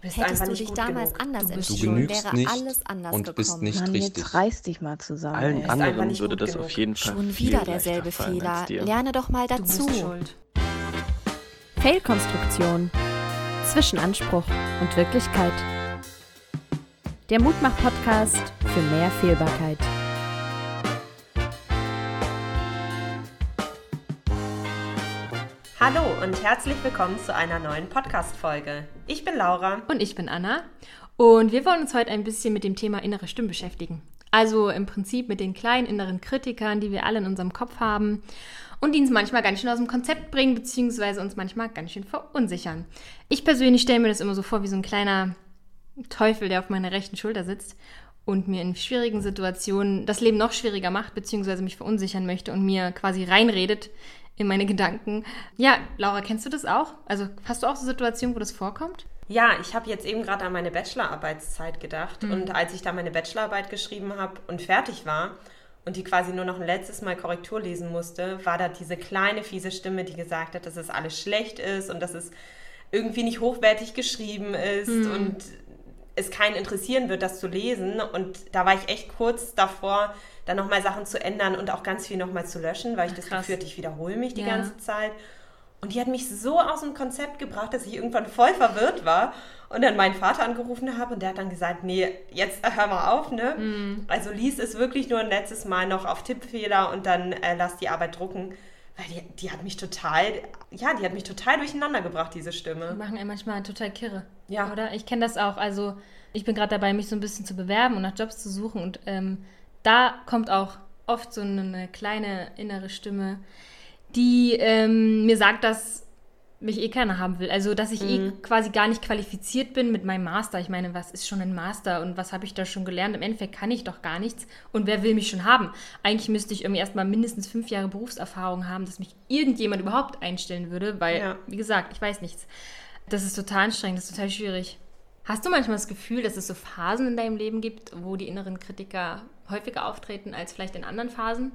Du bist Hättest einfach du dich damals genug. anders Du bist- entschieden, wäre nicht alles anders und bist gekommen. nicht Mann, richtig. jetzt reiß dich mal zusammen. Allen ey. bist anderen nicht würde das genug. auf jeden Fall Schon wieder derselbe Fehler. Lerne doch mal dazu. bist schuld. Fehlkonstruktion. Zwischen Anspruch und Wirklichkeit. Der Mutmach-Podcast für mehr Fehlbarkeit. Hallo und herzlich willkommen zu einer neuen Podcast-Folge. Ich bin Laura. Und ich bin Anna. Und wir wollen uns heute ein bisschen mit dem Thema innere Stimme beschäftigen. Also im Prinzip mit den kleinen inneren Kritikern, die wir alle in unserem Kopf haben und die uns manchmal ganz schön aus dem Konzept bringen, beziehungsweise uns manchmal ganz schön verunsichern. Ich persönlich stelle mir das immer so vor wie so ein kleiner Teufel, der auf meiner rechten Schulter sitzt und mir in schwierigen Situationen das Leben noch schwieriger macht, beziehungsweise mich verunsichern möchte und mir quasi reinredet in meine Gedanken. Ja, Laura, kennst du das auch? Also hast du auch so Situationen, wo das vorkommt? Ja, ich habe jetzt eben gerade an meine Bachelorarbeitszeit gedacht und als ich da meine Bachelorarbeit geschrieben habe und fertig war und die quasi nur noch ein letztes Mal Korrektur lesen musste, war da diese kleine fiese Stimme, die gesagt hat, dass es alles schlecht ist und dass es irgendwie nicht hochwertig geschrieben ist und es keinen interessieren wird, das zu lesen. Und da war ich echt kurz davor, dann nochmal Sachen zu ändern und auch ganz viel nochmal zu löschen, weil ich das krass. Gefühl hatte, ich wiederhole mich die Ja. ganze Zeit. Und die hat mich so aus dem Konzept gebracht, dass ich irgendwann voll verwirrt war und dann meinen Vater angerufen habe und der hat dann gesagt, nee, jetzt hör mal auf, ne? Mhm. Also lies es wirklich nur ein letztes Mal noch auf Tippfehler und dann äh, lass die Arbeit drucken. Weil die, die hat mich total, ja, die hat mich total durcheinander gebracht, diese Die Stimme. machen einen manchmal total kirre. Ja. Oder? Ich kenne das auch. Also, ich bin gerade dabei, mich so ein bisschen zu bewerben und nach Jobs zu suchen. Und ähm, da kommt auch oft so eine kleine innere Stimme, die ähm, mir sagt, dass mich eh keiner haben will. Also, dass ich eh quasi gar nicht qualifiziert bin mit meinem Master. Ich meine, was ist schon ein Master und was habe ich da schon gelernt? Im Endeffekt kann ich doch gar nichts. Und wer will mich schon haben? Eigentlich müsste ich irgendwie erstmal mindestens fünf Jahre Berufserfahrung haben, dass mich irgendjemand überhaupt einstellen würde, weil, Ja. wie gesagt, ich weiß nichts. Das ist total anstrengend, das ist total schwierig. Hast du manchmal das Gefühl, dass es so Phasen in deinem Leben gibt, wo die inneren Kritiker häufiger auftreten als vielleicht in anderen Phasen?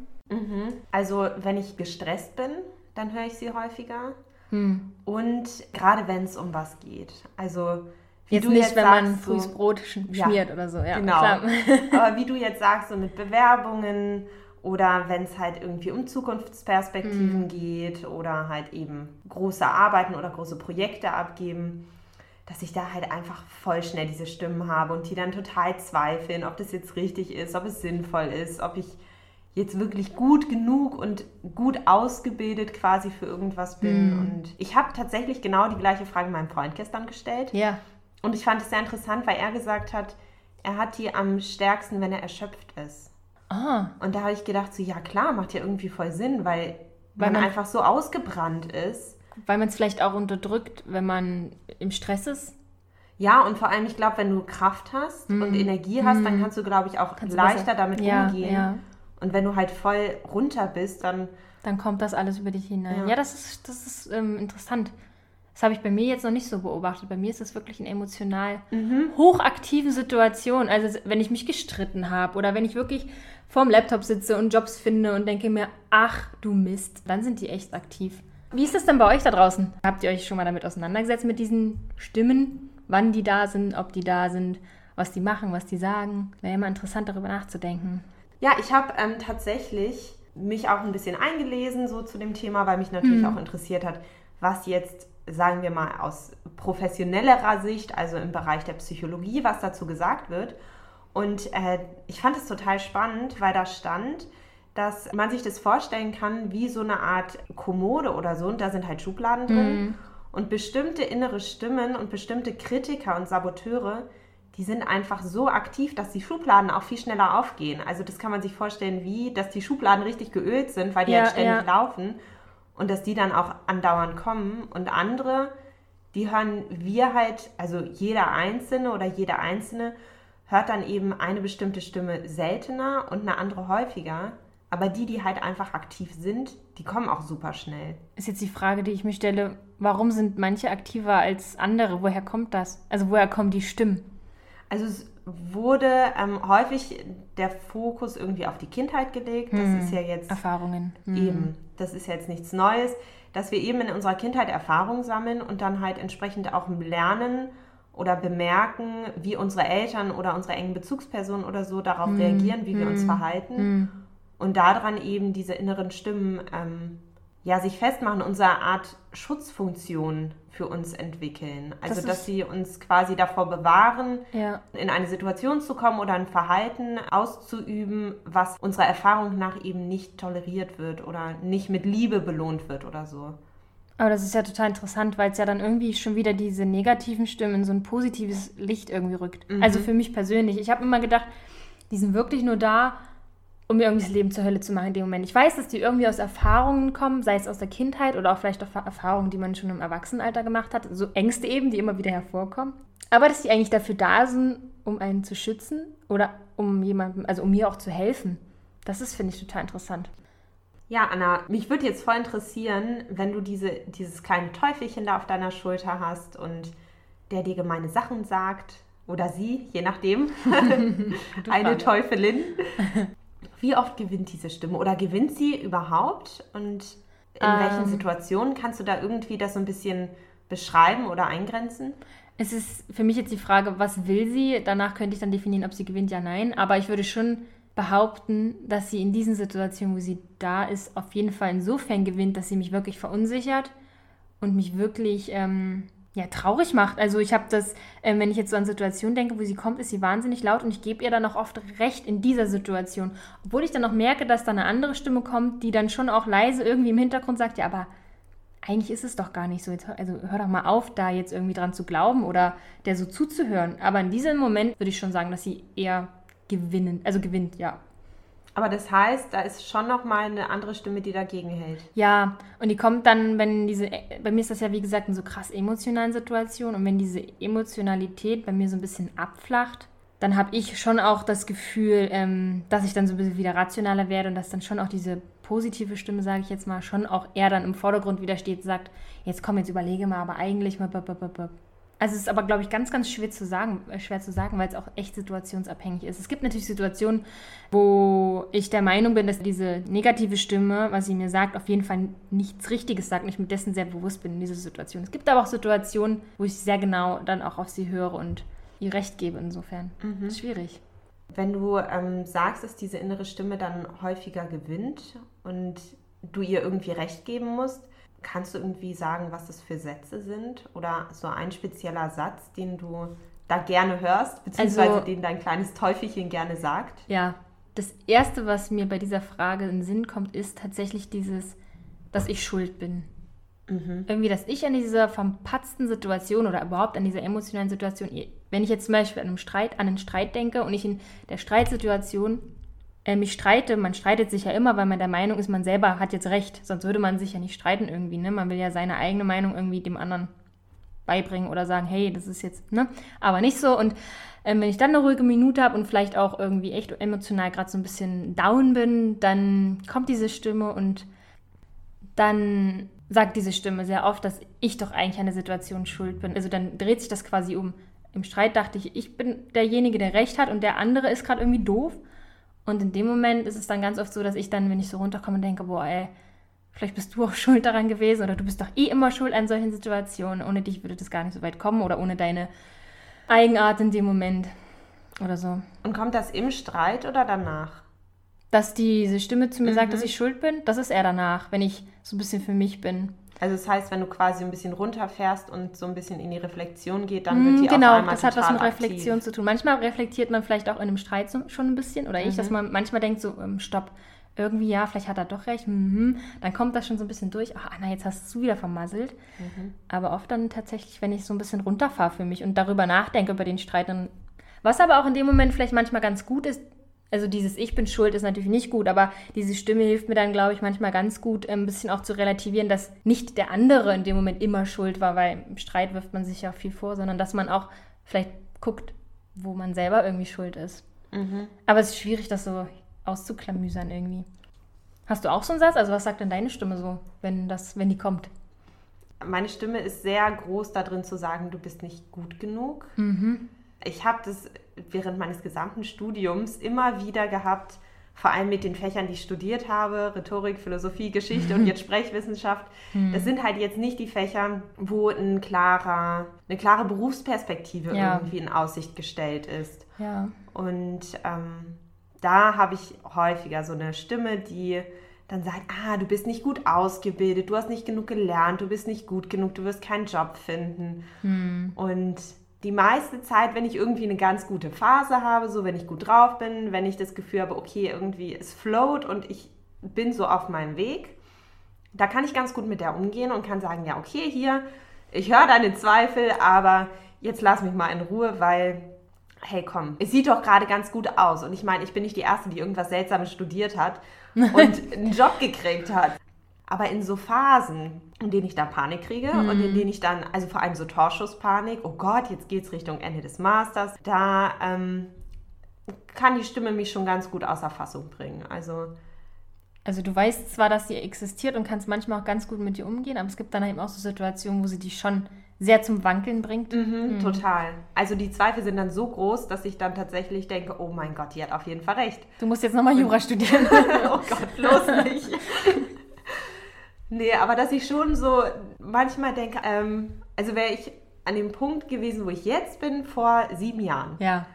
Also, wenn ich gestresst bin, dann höre ich sie häufiger. Hm. Und gerade wenn es um was geht. Also, wie Jetzt du nicht, jetzt wenn man sagst, so- frühes Brot sch Ja. schmiert oder so. Ja, genau. klar. Aber wie du jetzt sagst, so mit Bewerbungen oder wenn es halt irgendwie um Zukunftsperspektiven geht oder halt eben große Arbeiten oder große Projekte abgeben, dass ich da halt einfach voll schnell diese Stimmen habe und die dann total zweifeln, ob das jetzt richtig ist, ob es sinnvoll ist, ob ich jetzt wirklich gut genug und gut ausgebildet quasi für irgendwas bin. Und ich habe tatsächlich genau die gleiche Frage meinem Freund gestern gestellt. Ja. Und ich fand es sehr interessant, weil er gesagt hat, er hat die am stärksten, wenn er erschöpft ist. Ah, Und da habe ich gedacht, so ja klar, macht ja irgendwie voll Sinn, weil, Weil man, man- einfach so ausgebrannt ist. Weil man es vielleicht auch unterdrückt, wenn man im Stress ist. Ja, und vor allem, ich glaube, wenn du Kraft hast und Energie hast, dann kannst du, glaube ich, auch Mhm. Kannst leichter damit Ja, umgehen. ja. Und wenn du halt voll runter bist, dann Dann kommt das alles über dich hinein. Ja, Ja. das ist, das ist ähm, interessant. Das habe ich bei mir jetzt noch nicht so beobachtet. Bei mir ist es wirklich in emotional hochaktiven Situationen. Also wenn ich mich gestritten habe oder wenn ich wirklich vorm Laptop sitze und Jobs finde und denke mir, ach du Mist, dann sind die echt aktiv. Wie ist das denn bei euch da draußen? Habt ihr euch schon mal damit auseinandergesetzt mit diesen Stimmen? Wann die da sind, ob die da sind, was die machen, was die sagen? Wäre immer interessant, darüber nachzudenken. Ja, ich habe ähm, tatsächlich mich auch ein bisschen eingelesen so zu dem Thema, weil mich natürlich auch interessiert hat, was jetzt, sagen wir mal, aus professionellerer Sicht, also im Bereich der Psychologie, was dazu gesagt wird. Und äh, ich fand es total spannend, weil da stand, dass man sich das vorstellen kann wie so eine Art Kommode oder so. Und da sind halt Schubladen drin. Und bestimmte innere Stimmen und bestimmte Kritiker und Saboteure, die sind einfach so aktiv, dass die Schubladen auch viel schneller aufgehen. Also das kann man sich vorstellen wie, dass die Schubladen richtig geölt sind, weil die Ja, halt ständig ja. laufen und dass die dann auch andauernd kommen. Und andere, die hören wir halt, also jeder Einzelne oder jede Einzelne hört dann eben eine bestimmte Stimme seltener und eine andere häufiger. Aber die, die halt einfach aktiv sind, die kommen auch super schnell. ist jetzt die Frage, die ich mir stelle, warum sind manche aktiver als andere? Woher kommt das? Also woher kommen die Stimmen? Also es wurde ähm, häufig der Fokus irgendwie auf die Kindheit gelegt. Das ist ja jetzt Erfahrungen. Hm. eben, das ist jetzt nichts Neues, dass wir eben in unserer Kindheit Erfahrungen sammeln und dann halt entsprechend auch lernen oder bemerken, wie unsere Eltern oder unsere engen Bezugspersonen oder so darauf mm. reagieren, wie wir uns verhalten. Und daran eben diese inneren Stimmen ähm, ja, sich festmachen, unsere Art Schutzfunktion für uns entwickeln. Also, das dass sie uns quasi davor bewahren, ja. in eine Situation zu kommen oder ein Verhalten auszuüben, was unserer Erfahrung nach eben nicht toleriert wird oder nicht mit Liebe belohnt wird oder so. Aber das ist ja total interessant, weil es ja dann irgendwie schon wieder diese negativen Stimmen in so ein positives Licht irgendwie rückt. Mhm. Also für mich persönlich. Ich habe immer gedacht, die sind wirklich nur da, um mir irgendwie das Leben zur Hölle zu machen in dem Moment. Ich weiß, dass die irgendwie aus Erfahrungen kommen, sei es aus der Kindheit oder auch vielleicht auch Erfahrungen, die man schon im Erwachsenenalter gemacht hat. So Ängste eben, die immer wieder hervorkommen. Aber dass die eigentlich dafür da sind, um einen zu schützen oder um jemandem, also um mir auch zu helfen. Das ist, finde ich, total interessant. Ja, Anna, mich würde jetzt voll interessieren, wenn du diese, dieses kleine Teufelchen da auf deiner Schulter hast und der dir gemeine Sachen sagt oder sie, je nachdem, eine Teufelin. Wie oft gewinnt diese Stimme oder gewinnt sie überhaupt und in ähm, welchen Situationen kannst du da irgendwie das so ein bisschen beschreiben oder eingrenzen? Es ist für mich jetzt die Frage, was will sie? Danach könnte ich dann definieren, ob sie gewinnt, ja, nein. Aber ich würde schon behaupten, dass sie in diesen Situationen, wo sie da ist, auf jeden Fall insofern gewinnt, dass sie mich wirklich verunsichert und mich wirklich ähm, ja, traurig macht. Also ich habe das, äh, wenn ich jetzt so an Situationen denke, wo sie kommt, ist sie wahnsinnig laut und ich gebe ihr dann auch oft recht in dieser Situation. Obwohl ich dann auch merke, dass da eine andere Stimme kommt, die dann schon auch leise irgendwie im Hintergrund sagt, ja, aber eigentlich ist es doch gar nicht so. Jetzt, also hör doch mal auf, da jetzt irgendwie dran zu glauben oder der so zuzuhören. Aber in diesem Moment würde ich schon sagen, dass sie eher gewinnen, also gewinnt, ja. Aber das heißt, da ist schon noch mal eine andere Stimme, die dagegen hält. Ja, und die kommt dann, wenn diese, bei mir ist das ja wie gesagt in so krass emotionalen Situationen und wenn diese Emotionalität bei mir so ein bisschen abflacht, dann habe ich schon auch das Gefühl, ähm, dass ich dann so ein bisschen wieder rationaler werde und dass dann schon auch diese positive Stimme, sage ich jetzt mal, schon auch eher dann im Vordergrund wieder steht, sagt, jetzt komm, jetzt überlege mal, aber eigentlich mal, also es ist aber, glaube ich, ganz, ganz schwer zu sagen, äh, schwer zu sagen, weil es auch echt situationsabhängig ist. Es gibt natürlich Situationen, wo ich der Meinung bin, dass diese negative Stimme, was sie mir sagt, auf jeden Fall nichts Richtiges sagt und ich mir dessen sehr bewusst bin in dieser Situation. Es gibt aber auch Situationen, wo ich sehr genau dann auch auf sie höre und ihr Recht gebe insofern. Mhm. Das ist schwierig. Wenn du ähm, sagst, dass diese innere Stimme dann häufiger gewinnt und du ihr irgendwie Recht geben musst, Kannst du irgendwie sagen, was das für Sätze sind? Oder so ein spezieller Satz, den du da gerne hörst, beziehungsweise also, den dein kleines Teufelchen gerne sagt? Ja, das Erste, was mir bei dieser Frage in den Sinn kommt, ist tatsächlich dieses, dass ich schuld bin. Mhm. Irgendwie, dass ich an dieser verpatzten Situation oder überhaupt an dieser emotionalen Situation, wenn ich jetzt zum Beispiel an einen Streit, an einen Streit denke und ich in der Streitsituation äh, mich streite, man streitet sich ja immer, weil man der Meinung ist, man selber hat jetzt recht. Sonst würde man sich ja nicht streiten irgendwie. Ne? Man will ja seine eigene Meinung irgendwie dem anderen beibringen oder sagen, hey, das ist jetzt, ne? Aber nicht so. Und ähm, wenn ich dann eine ruhige Minute habe und vielleicht auch irgendwie echt emotional gerade so ein bisschen down bin, dann kommt diese Stimme und dann sagt diese Stimme sehr oft, dass ich doch eigentlich an der Situation schuld bin. Also dann dreht sich das quasi um. Im Streit dachte ich, ich bin derjenige, der recht hat und der andere ist gerade irgendwie doof. Und in dem Moment ist es dann ganz oft so, dass ich dann, wenn ich so runterkomme, denke, boah, ey, vielleicht bist du auch schuld daran gewesen oder du bist doch eh immer schuld an solchen Situationen. Ohne dich würde das gar nicht so weit kommen oder ohne deine Eigenart in dem Moment oder so. Und kommt das im Streit oder danach? Dass diese Stimme zu mir mhm. sagt, dass ich schuld bin, das ist eher danach, wenn ich so ein bisschen für mich bin. Also das heißt, wenn du quasi ein bisschen runterfährst und so ein bisschen in die Reflexion geht, dann wird die genau, auf einmal Genau, das hat was mit Reflexion aktiv. zu tun. Manchmal reflektiert man vielleicht auch in einem Streit so, schon ein bisschen oder mhm. ich, dass mhm. man manchmal denkt so, ähm, stopp, irgendwie ja, vielleicht hat er doch recht, mhm. dann kommt das schon so ein bisschen durch. Ach Anna, jetzt hast du wieder vermasselt. Mhm. Aber oft dann tatsächlich, wenn ich so ein bisschen runterfahre für mich und darüber nachdenke über den Streit, dann was aber auch in dem Moment vielleicht manchmal ganz gut ist, also dieses Ich bin schuld ist natürlich nicht gut, aber diese Stimme hilft mir dann, glaube ich, manchmal ganz gut, ein bisschen auch zu relativieren, dass nicht der andere in dem Moment immer schuld war, weil im Streit wirft man sich ja viel vor, sondern dass man auch vielleicht guckt, wo man selber irgendwie schuld ist. Mhm. Aber es ist schwierig, das so auszuklamüsern irgendwie. Hast du auch so einen Satz? Also was sagt denn deine Stimme so, wenn das, wenn die kommt? Meine Stimme ist sehr groß darin zu sagen, du bist nicht gut genug. Mhm. Ich habe das während meines gesamten Studiums immer wieder gehabt, vor allem mit den Fächern, die ich studiert habe, Rhetorik, Philosophie, Geschichte und jetzt Sprechwissenschaft, das sind halt jetzt nicht die Fächer, wo ein klarer, eine klare Berufsperspektive Ja. irgendwie in Aussicht gestellt ist. Ja. Und ähm, da habe ich häufiger so eine Stimme, die dann sagt, ah, du bist nicht gut ausgebildet, du hast nicht genug gelernt, du bist nicht gut genug, du wirst keinen Job finden. Und die meiste Zeit, wenn ich irgendwie eine ganz gute Phase habe, so wenn ich gut drauf bin, wenn ich das Gefühl habe, okay, irgendwie es float und ich bin so auf meinem Weg, da kann ich ganz gut mit der umgehen und kann sagen, ja, okay, hier, ich höre deine Zweifel, aber jetzt lass mich mal in Ruhe, weil, hey, komm, es sieht doch gerade ganz gut aus. Und ich meine, ich bin nicht die Erste, die irgendwas Seltsames studiert hat und einen Job gekriegt hat. Aber in so Phasen, in denen ich da Panik kriege und in denen ich dann, also vor allem so Torschusspanik, oh Gott, jetzt geht's Richtung Ende des Masters, da ähm, kann die Stimme mich schon ganz gut außer Fassung bringen. Also Also du weißt zwar, dass sie existiert und kannst manchmal auch ganz gut mit ihr umgehen, aber es gibt dann eben auch so Situationen, wo sie dich schon sehr zum Wankeln bringt. Mhm, Total. Also die Zweifel sind dann so groß, dass ich dann tatsächlich denke, oh mein Gott, die hat auf jeden Fall recht. Du musst jetzt nochmal Jura studieren. oh Gott, bloß nicht. nee, aber dass ich schon so manchmal denke, ähm, also wäre ich an dem Punkt gewesen, wo ich jetzt bin, vor sieben Jahren. ja.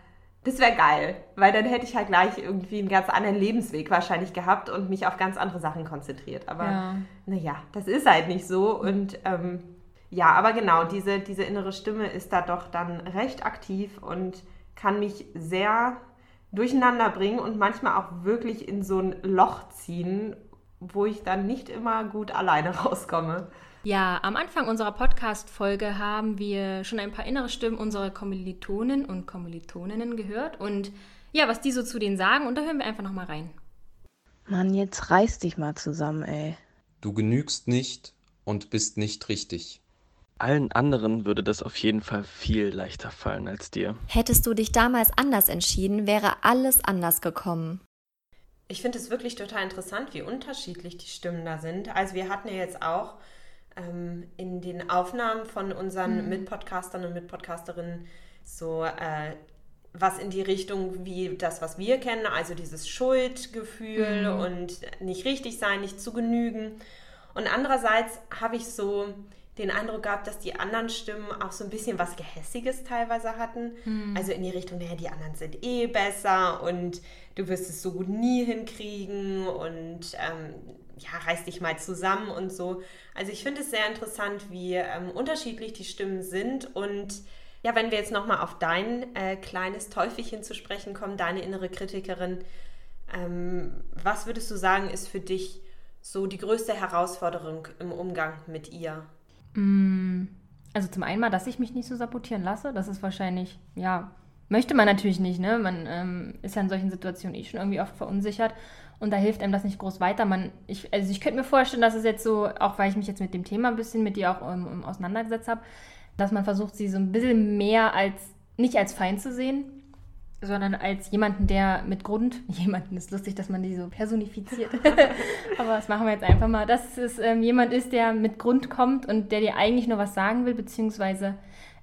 Das wäre geil, weil dann hätte ich halt gleich irgendwie einen ganz anderen Lebensweg wahrscheinlich gehabt und mich auf ganz andere Sachen konzentriert. Aber Ja. naja, das ist halt nicht so. Und ähm, ja, aber genau, diese, diese innere Stimme ist da doch dann recht aktiv und kann mich sehr durcheinander bringen und manchmal auch wirklich in so ein Loch ziehen, wo ich dann nicht immer gut alleine rauskomme. Ja, am Anfang unserer Podcast-Folge haben wir schon ein paar innere Stimmen unserer Kommilitonen und Kommilitoninnen gehört und ja, was die so zu denen sagen und da hören wir einfach nochmal rein. Mann, jetzt reiß dich mal zusammen, ey. Du genügst nicht und bist nicht richtig. Allen anderen würde das auf jeden Fall viel leichter fallen als dir. Hättest du dich damals anders entschieden, wäre alles anders gekommen. Ich finde es wirklich total interessant, wie unterschiedlich die Stimmen da sind. Also wir hatten ja jetzt auch ähm, in den Aufnahmen von unseren Mitpodcastern und Mitpodcasterinnen so äh, was in die Richtung wie das, was wir kennen, also dieses Schuldgefühl und nicht richtig sein, nicht zu genügen. Und andererseits habe ich so den Eindruck gehabt, dass die anderen Stimmen auch so ein bisschen was Gehässiges teilweise hatten. Also in die Richtung, naja, die anderen sind eh besser und du wirst es so gut nie hinkriegen und ähm, ja, reiß dich mal zusammen und so. Also ich finde es sehr interessant, wie ähm, unterschiedlich die Stimmen sind und ja, wenn wir jetzt nochmal auf dein äh, kleines Teufelchen zu sprechen kommen, deine innere Kritikerin, ähm, was würdest du sagen, ist für dich so die größte Herausforderung im Umgang mit ihr? Also zum einen mal, dass ich mich nicht so sabotieren lasse. Das ist wahrscheinlich, ja, möchte man natürlich nicht, ne? Man ähm, ist ja in solchen Situationen eh schon irgendwie oft verunsichert und da hilft einem das nicht groß weiter. Man, ich, also ich könnte mir vorstellen, dass es jetzt so, auch weil ich mich jetzt mit dem Thema ein bisschen mit dir auch ähm, auseinandergesetzt habe, dass man versucht, sie so ein bisschen mehr als, nicht als Feind zu sehen, sondern als jemanden, der mit Grund, jemanden ist lustig, dass man die so personifiziert, aber das machen wir jetzt einfach mal, dass es ähm, jemand ist, der mit Grund kommt und der dir eigentlich nur was sagen will, beziehungsweise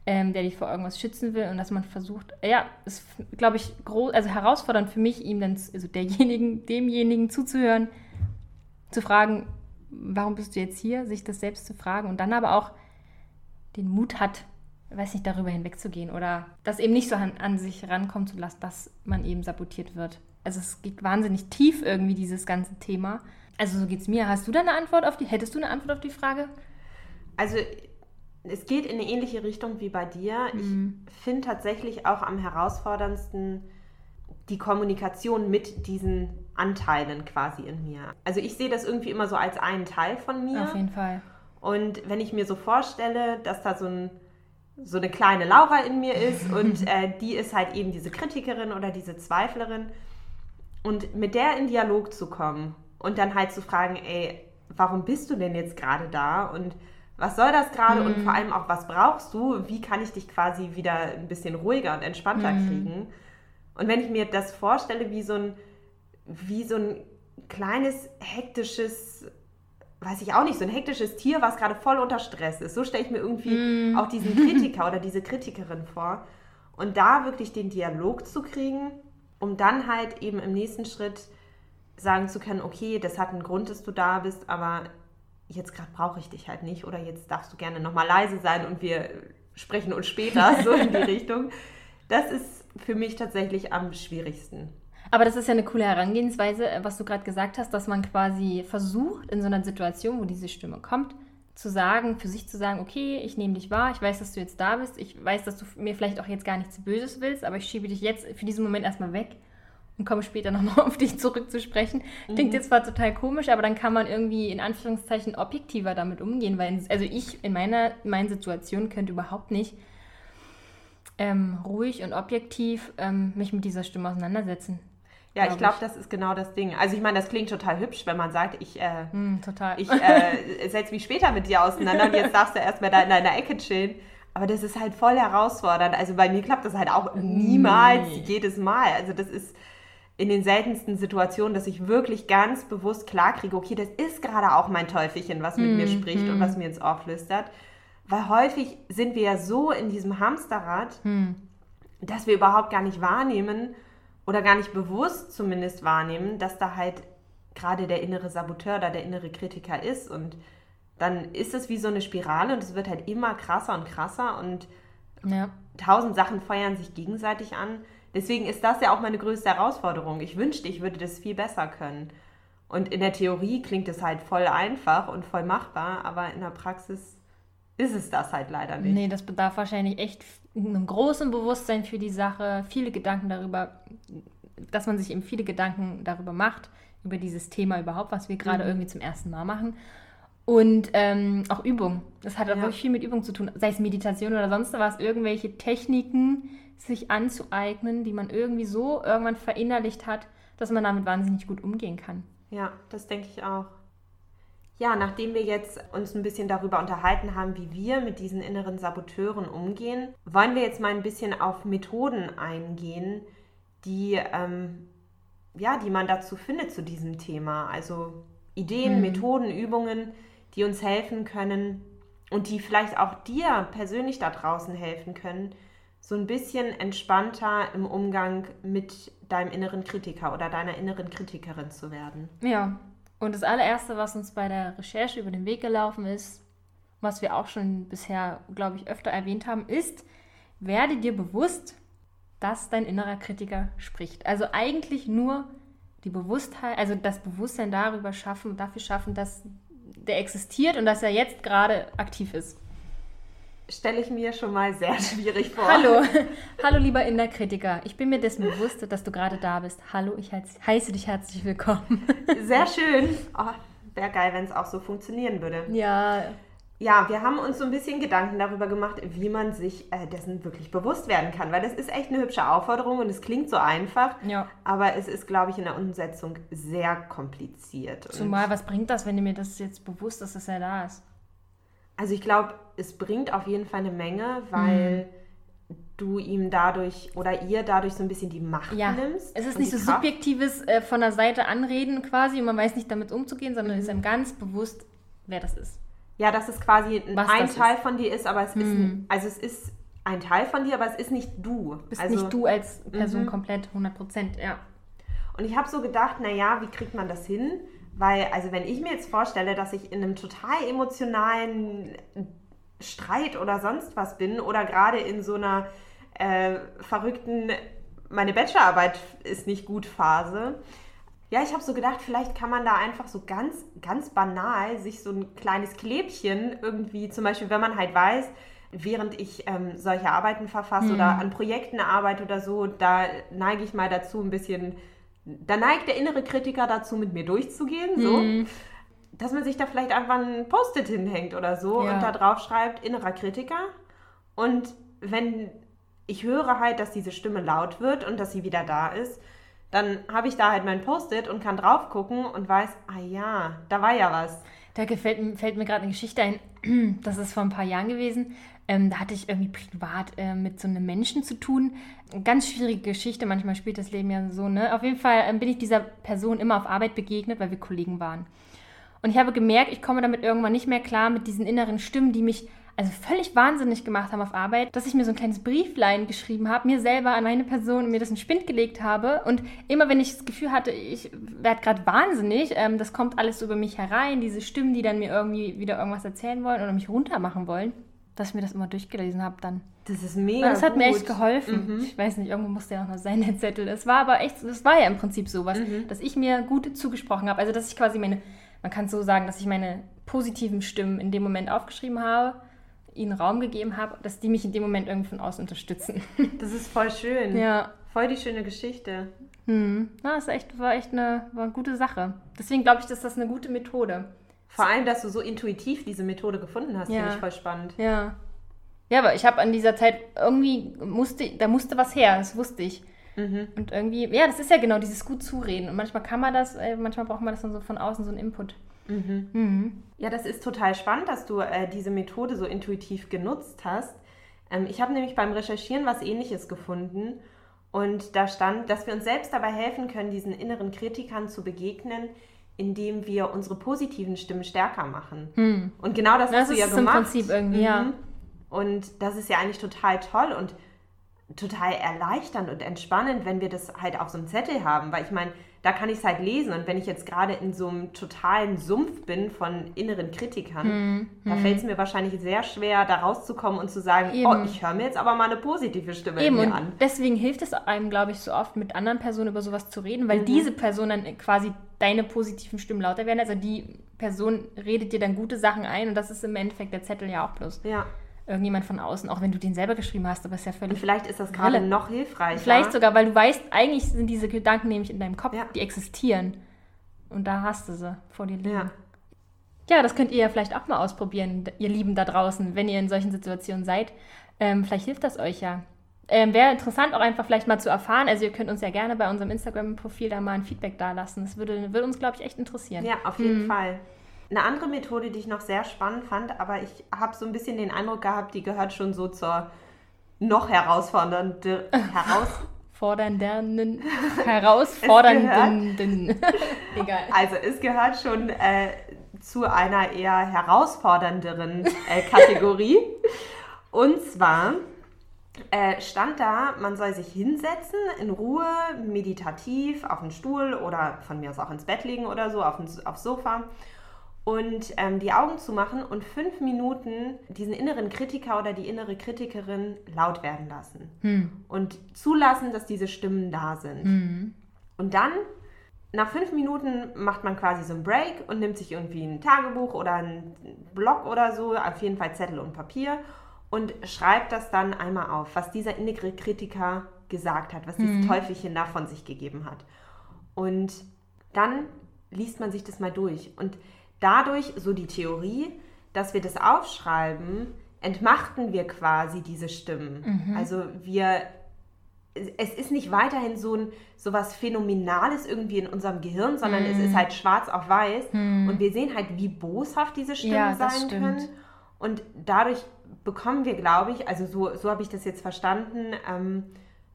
ähm, der dich vor irgendwas schützen will und dass man versucht, ja, ist, glaube ich, groß, also herausfordernd für mich, ihm dann, also derjenigen, demjenigen zuzuhören, zu fragen, warum bist du jetzt hier, sich das selbst zu fragen und dann aber auch den Mut hat, weiß nicht, darüber hinwegzugehen oder das eben nicht so an, an sich rankommen zu lassen, dass man eben sabotiert wird. Also es geht wahnsinnig tief irgendwie, dieses ganze Thema. Also so geht es mir. Hast du da eine Antwort auf die, hättest du eine Antwort auf die Frage? Also es geht in eine ähnliche Richtung wie bei dir. Ich finde tatsächlich auch am herausforderndsten die Kommunikation mit diesen Anteilen quasi in mir. Also ich sehe das irgendwie immer so als einen Teil von mir. Auf jeden Fall. Und wenn ich mir so vorstelle, dass da so, ein, so eine kleine Laura in mir ist und äh, die ist halt eben diese Kritikerin oder diese Zweiflerin und mit der in Dialog zu kommen und dann halt zu fragen, ey, warum bist du denn jetzt gerade da und was soll das gerade und vor allem auch, was brauchst du? Wie kann ich dich quasi wieder ein bisschen ruhiger und entspannter kriegen? Und wenn ich mir das vorstelle, wie so ein, wie so ein kleines hektisches weiß ich auch nicht, so ein hektisches Tier, was gerade voll unter Stress ist. So stelle ich mir irgendwie auch diesen Kritiker oder diese Kritikerin vor. Und da wirklich den Dialog zu kriegen, um dann halt eben im nächsten Schritt sagen zu können, okay, das hat einen Grund, dass du da bist, aber jetzt gerade brauche ich dich halt nicht oder jetzt darfst du gerne nochmal leise sein und wir sprechen uns später, so in die Richtung. Das ist für mich tatsächlich am schwierigsten. Aber das ist ja eine coole Herangehensweise, äh, was du gerade gesagt hast, dass man quasi versucht, in so einer Situation, wo diese Stimme kommt, zu sagen, für sich zu sagen, okay, ich nehme dich wahr, ich weiß, dass du jetzt da bist, ich weiß, dass du mir vielleicht auch jetzt gar nichts Böses willst, aber ich schiebe dich jetzt für diesen Moment erstmal weg und komme später nochmal auf dich zurückzusprechen. Klingt Mhm. jetzt zwar total komisch, aber dann kann man irgendwie in Anführungszeichen objektiver damit umgehen, weil also ich in meiner, in meinen Situationen könnte überhaupt nicht ähm, ruhig und objektiv ähm, mich mit dieser Stimme auseinandersetzen. Ja, ich Glaub glaube, ich. das ist genau das Ding. Also ich meine, das klingt total hübsch, wenn man sagt, ich, äh, total. ich äh, setze mich später mit dir auseinander und jetzt darfst du erstmal da in deiner Ecke chillen. Aber das ist halt voll herausfordernd. Also bei mir klappt das halt auch niemals, Nee. jedes Mal. Also das ist in den seltensten Situationen, dass ich wirklich ganz bewusst klarkriege, okay, das ist gerade auch mein Teufelchen, was mit mir spricht und was mir ins Ohr flüstert. Weil häufig sind wir ja so in diesem Hamsterrad, dass wir überhaupt gar nicht wahrnehmen oder gar nicht bewusst zumindest wahrnehmen, dass da halt gerade der innere Saboteur da der innere Kritiker ist und dann ist es wie so eine Spirale und es wird halt immer krasser und krasser und ja. tausend Sachen feuern sich gegenseitig an. Deswegen ist das ja auch meine größte Herausforderung. Ich wünschte, ich würde das viel besser können. Und in der Theorie klingt es halt voll einfach und voll machbar, aber in der Praxis ist es das halt leider nicht. Nee, das bedarf wahrscheinlich echt einem großen Bewusstsein für die Sache, viele Gedanken darüber, dass man sich eben viele Gedanken darüber macht, über dieses Thema überhaupt, was wir gerade irgendwie zum ersten Mal machen. Und ähm, auch Übung. Das hat auch Ja. wirklich viel mit Übung zu tun, sei es Meditation oder sonst was, irgendwelche Techniken sich anzueignen, die man irgendwie so irgendwann verinnerlicht hat, dass man damit wahnsinnig gut umgehen kann. Ja, das denke ich auch. Ja, nachdem wir jetzt uns ein bisschen darüber unterhalten haben, wie wir mit diesen inneren Saboteuren umgehen, wollen wir jetzt mal ein bisschen auf Methoden eingehen, die, ähm, ja, die man dazu findet zu diesem Thema. Also Ideen, Methoden, Übungen, die uns helfen können und die vielleicht auch dir persönlich da draußen helfen können, so ein bisschen entspannter im Umgang mit deinem inneren Kritiker oder deiner inneren Kritikerin zu werden. Ja, und das allererste, was uns bei der Recherche über den Weg gelaufen ist, was wir auch schon bisher, glaube ich, öfter erwähnt haben, ist, werde dir bewusst, dass dein innerer Kritiker spricht. Also eigentlich nur die Bewusstheit, also das Bewusstsein darüber schaffen, dafür schaffen, dass der existiert und dass er jetzt gerade aktiv ist. Stelle ich mir schon mal sehr schwierig vor. Hallo, hallo lieber innerer Kritiker. Ich bin mir dessen bewusst, dass du gerade da bist. Hallo, ich heiße dich herzlich willkommen. Sehr schön. Oh, Wäre geil, wenn es auch so funktionieren würde. Ja, Ja, wir haben uns so ein bisschen Gedanken darüber gemacht, wie man sich äh, dessen wirklich bewusst werden kann. Weil das ist echt eine hübsche Aufforderung und es klingt so einfach. Ja. Aber es ist, glaube ich, in der Umsetzung sehr kompliziert. Zumal, was bringt das, wenn dir mir das jetzt bewusst ist, dass er da ist? Also ich glaube, es bringt auf jeden Fall eine Menge, weil du ihm dadurch oder ihr dadurch so ein bisschen die Macht Ja, nimmst. es ist nicht so Kraft. subjektives äh, von der Seite anreden quasi und man weiß nicht damit umzugehen, sondern Mhm. ist einem ganz bewusst, wer das ist. Ja, dass es quasi ein Was ein Teil ist. von dir ist, aber es ist, Mhm. also es ist ein Teil von dir, aber es ist nicht du. Bist also, nicht du als Person Mhm. komplett 100 Prozent, ja. Und ich habe so gedacht, naja, wie kriegt man das hin? Weil, also wenn ich mir jetzt vorstelle, dass ich in einem total emotionalen Streit oder sonst was bin oder gerade in so einer äh, verrückten, meine Bachelorarbeit ist nicht gut Phase. Ja, ich habe so gedacht, vielleicht kann man da einfach so ganz, ganz banal sich so ein kleines Klebchen irgendwie, zum Beispiel, wenn man halt weiß, während ich ähm, solche Arbeiten verfasse oder an Projekten arbeite oder so, da neige ich mal dazu ein bisschen, da neigt der innere Kritiker dazu, mit mir durchzugehen, so. Dass man sich da vielleicht einfach ein Post-it hinhängt oder so Ja. und da drauf schreibt, innerer Kritiker. Und wenn ich höre halt, dass diese Stimme laut wird und dass sie wieder da ist, dann habe ich da halt mein Post-it und kann drauf gucken und weiß, ah ja, da war ja was. Da gefällt, fällt mir gerade eine Geschichte ein, das ist vor ein paar Jahren gewesen. Ähm, da hatte ich irgendwie privat äh, mit so einem Menschen zu tun. Ganz schwierige Geschichte, manchmal spielt das Leben ja so, ne? Auf jeden Fall ähm, bin ich dieser Person immer auf Arbeit begegnet, weil wir Kollegen waren. Und ich habe gemerkt, ich komme damit irgendwann nicht mehr klar mit diesen inneren Stimmen, die mich also völlig wahnsinnig gemacht haben auf Arbeit, dass ich mir so ein kleines Brieflein geschrieben habe, mir selber an meine Person und mir das in den Spind gelegt habe. Und immer wenn ich das Gefühl hatte, ich werde gerade wahnsinnig, ähm, das kommt alles so über mich herein, diese Stimmen, die dann mir irgendwie wieder irgendwas erzählen wollen oder mich runtermachen wollen, dass ich mir das immer durchgelesen habe dann. Das ist mega. Und das hat gut. mir echt geholfen. Mhm. Ich weiß nicht, irgendwo musste ja noch mal sein, der Zettel. Es war aber echt, das war ja im Prinzip sowas, Mhm. dass ich mir gut zugesprochen habe. Also, dass ich quasi meine, man kann es so sagen, dass ich meine positiven Stimmen in dem Moment aufgeschrieben habe, ihnen Raum gegeben habe, dass die mich in dem Moment irgendwie von außen unterstützen. Das ist voll schön. ja. Voll die schöne Geschichte. Hm. Na, das ist echt, war echt eine, war eine gute Sache. Deswegen glaube ich, dass das eine gute Methode. Vor allem, dass du so intuitiv diese Methode gefunden hast, Ja. finde ich voll spannend. Ja. Ja, aber ich habe an dieser Zeit irgendwie musste, da musste was her, das wusste ich. Mhm. Und irgendwie, ja, das ist ja genau dieses gut zureden. Und manchmal kann man das, äh, manchmal braucht man das dann so von außen, so einen Input. Mhm. Ja, das ist total spannend, dass du äh, diese Methode so intuitiv genutzt hast. Ähm, ich habe nämlich beim Recherchieren was ähnliches gefunden. Und da stand, dass wir uns selbst dabei helfen können, diesen inneren Kritikern zu begegnen, indem wir unsere positiven Stimmen stärker machen. Und genau das, Das hast du ja ist im gemacht. Prinzip irgendwie, ja. Und das ist ja eigentlich total toll und total erleichternd und entspannend, wenn wir das halt auf so einem Zettel haben. Weil ich meine, da kann ich es halt lesen. Und wenn ich jetzt gerade in so einem totalen Sumpf bin von inneren Kritikern, Hm, da fällt es mir wahrscheinlich sehr schwer, da rauszukommen und zu sagen, Eben. oh, ich höre mir jetzt aber mal eine positive Stimme Eben, in mir an. deswegen hilft es einem, glaube ich, so oft mit anderen Personen über sowas zu reden, weil diese Person dann quasi deine positiven Stimmen lauter werden. Also die Person redet dir dann gute Sachen ein und das ist im Endeffekt der Zettel ja auch bloß Ja. Irgendjemand von außen, auch wenn du den selber geschrieben hast, aber ist ja Und völlig vielleicht ist das gerade noch hilfreicher. Vielleicht sogar, weil du weißt, eigentlich sind diese Gedanken nämlich in deinem Kopf, Ja. die existieren. Und da hast du sie vor dir liegen. Ja. Ja, das könnt ihr ja vielleicht auch mal ausprobieren, ihr Lieben da draußen, wenn ihr in solchen Situationen seid. Ähm, vielleicht hilft das euch ja. Ähm, Wäre interessant auch einfach vielleicht mal zu erfahren. Also ihr könnt uns ja gerne bei unserem Instagram-Profil da mal ein Feedback dalassen. Das würde, würde uns, glaube ich, echt interessieren. Ja, auf jeden Fall. Eine andere Methode, die ich noch sehr spannend fand, aber ich habe so ein bisschen den Eindruck gehabt, die gehört schon so zur noch herausfordernden, heraus, Fordernden, herausfordernden. Egal. also es gehört schon äh, zu einer eher herausfordernderen äh, Kategorie. Und zwar äh, stand da, man soll sich hinsetzen, in Ruhe, meditativ, auf den Stuhl oder von mir aus auch ins Bett legen oder so, auf den, aufs Sofa und ähm, die Augen zu machen und fünf Minuten diesen inneren Kritiker oder die innere Kritikerin laut werden lassen. Und zulassen, dass diese Stimmen da sind. Und dann, nach fünf Minuten, macht man quasi so einen Break und nimmt sich irgendwie ein Tagebuch oder einen Block oder so, auf jeden Fall Zettel und Papier und schreibt das dann einmal auf, was dieser innere Kritiker gesagt hat, was dieses Teufelchen da von sich gegeben hat. Und dann liest man sich das mal durch. Und dadurch, so die Theorie, dass wir das aufschreiben, entmachten wir quasi diese Stimmen. Also wir, es ist nicht weiterhin so ein so was Phänomenales irgendwie in unserem Gehirn, sondern es ist halt schwarz auf weiß. Und wir sehen halt, wie boshaft diese Stimmen Ja, sein können. Und dadurch bekommen wir, glaube ich, also so, so habe ich das jetzt verstanden, ähm,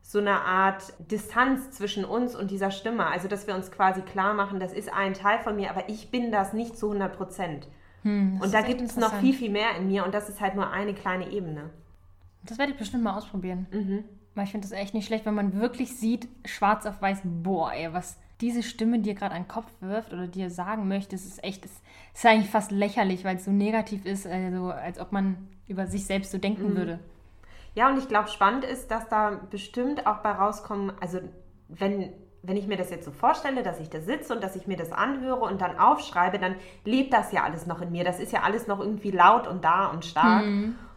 so eine Art Distanz zwischen uns und dieser Stimme. Also, dass wir uns quasi klar machen, das ist ein Teil von mir, aber ich bin das nicht zu 100 Prozent. und da gibt es noch viel, viel mehr in mir und das ist halt nur eine kleine Ebene. Das werde ich bestimmt mal ausprobieren. Mhm. Weil ich finde das echt nicht schlecht, wenn man wirklich sieht, schwarz auf weiß, boah, ey, was diese Stimme dir gerade an den Kopf wirft oder dir sagen möchte, das ist echt, das ist eigentlich fast lächerlich, weil es so negativ ist, also als ob man über sich selbst so denken Mhm. würde. Ja, und ich glaube, spannend ist, dass da bestimmt auch bei rauskommen, also wenn, wenn ich mir das jetzt so vorstelle, dass ich da sitze und dass ich mir das anhöre und dann aufschreibe, dann lebt das ja alles noch in mir. Das ist ja alles noch irgendwie laut und da und stark.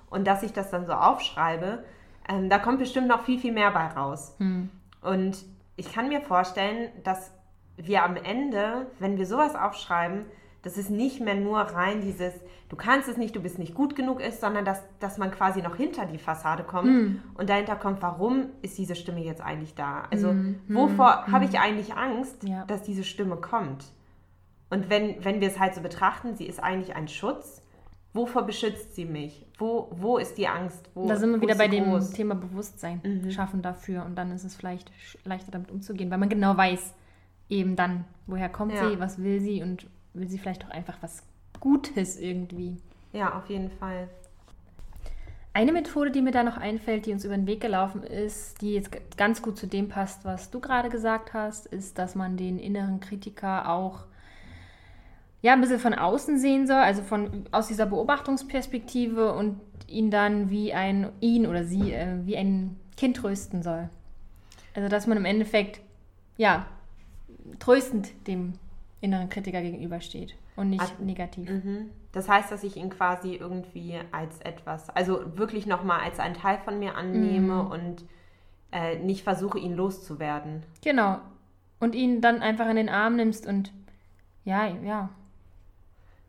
Und dass ich das dann so aufschreibe, ähm, da kommt bestimmt noch viel, viel mehr bei raus. Und ich kann mir vorstellen, dass wir am Ende, wenn wir sowas aufschreiben, dass es nicht mehr nur rein dieses, du kannst es nicht, du bist nicht gut genug ist, sondern dass, dass man quasi noch hinter die Fassade kommt und dahinter kommt, warum ist diese Stimme jetzt eigentlich da? Also wovor habe ich eigentlich Angst, Ja. dass diese Stimme kommt? Und wenn, wenn wir es halt so betrachten, sie ist eigentlich ein Schutz, wovor beschützt sie mich? Wo, wo ist die Angst? Wo, da sind wir wieder ist bei dem groß? Mhm. Thema Bewusstsein schaffen dafür und dann ist es vielleicht leichter damit umzugehen, weil man genau weiß, eben dann, woher kommt Ja. sie, was will sie und will sie vielleicht auch einfach was Gutes irgendwie. Ja, auf jeden Fall. Eine Methode, die mir da noch einfällt, die uns über den Weg gelaufen ist, die jetzt ganz gut zu dem passt, was du gerade gesagt hast, ist, dass man den inneren Kritiker auch ja, ein bisschen von außen sehen soll, also von, aus dieser Beobachtungsperspektive und ihn dann wie ein, ihn oder sie, äh, wie ein Kind trösten soll. Also, dass man im Endeffekt, ja, tröstend dem inneren Kritiker gegenübersteht und nicht Also, negativ. Mhm. Das heißt, dass ich ihn quasi irgendwie als etwas, also wirklich nochmal als einen Teil von mir annehme Mhm. und äh, nicht versuche, ihn loszuwerden. Genau. Und ihn dann einfach in den Arm nimmst und ja, ja.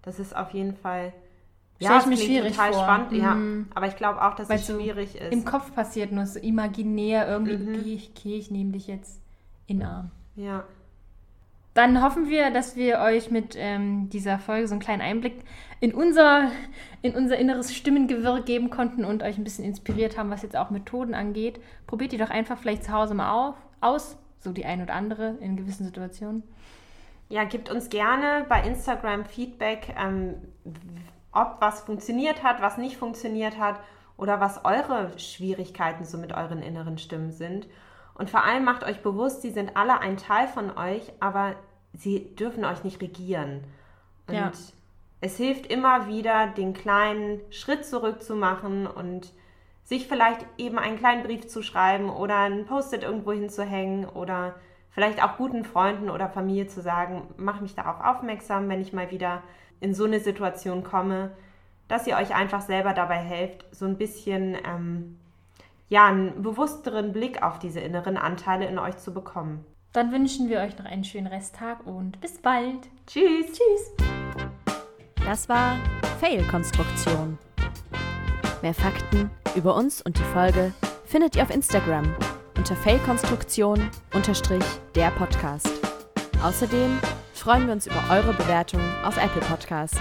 Das ist auf jeden Fall. Ja, ich mir schwierig total vor. spannend, ja. Mhm. Aber ich glaube auch, dass Weil es schwierig ist. Im Kopf passiert nur so imaginär irgendwie, Mhm. okay, ich, okay, ich nehme dich jetzt in den Arm. Ja. Dann hoffen wir, dass wir euch mit ähm, dieser Folge so einen kleinen Einblick in unser, in unser inneres Stimmengewirr geben konnten und euch ein bisschen inspiriert haben, was jetzt auch Methoden angeht. Probiert die doch einfach vielleicht zu Hause mal auf, aus, so die ein oder andere in gewissen Situationen. Ja, gebt uns gerne bei Instagram Feedback, ähm, ob was funktioniert hat, was nicht funktioniert hat oder was eure Schwierigkeiten so mit euren inneren Stimmen sind. Und vor allem macht euch bewusst, sie sind alle ein Teil von euch, aber sie dürfen euch nicht regieren. Und Ja. es hilft immer wieder, den kleinen Schritt zurück zu machen und sich vielleicht eben einen kleinen Brief zu schreiben oder ein Post-it irgendwo hinzuhängen oder vielleicht auch guten Freunden oder Familie zu sagen, mach mich darauf aufmerksam, wenn ich mal wieder in so eine Situation komme, dass ihr euch einfach selber dabei helft, so ein bisschen ähm, ja, einen bewussteren Blick auf diese inneren Anteile in euch zu bekommen. Dann wünschen wir euch noch einen schönen Resttag und bis bald. Tschüss! Tschüss! Das war Fail-Konstruktion. Mehr Fakten über uns und die Folge findet ihr auf Instagram unter Fail-Konstruktion unterstrich der Podcast. Außerdem freuen wir uns über eure Bewertung auf Apple Podcast.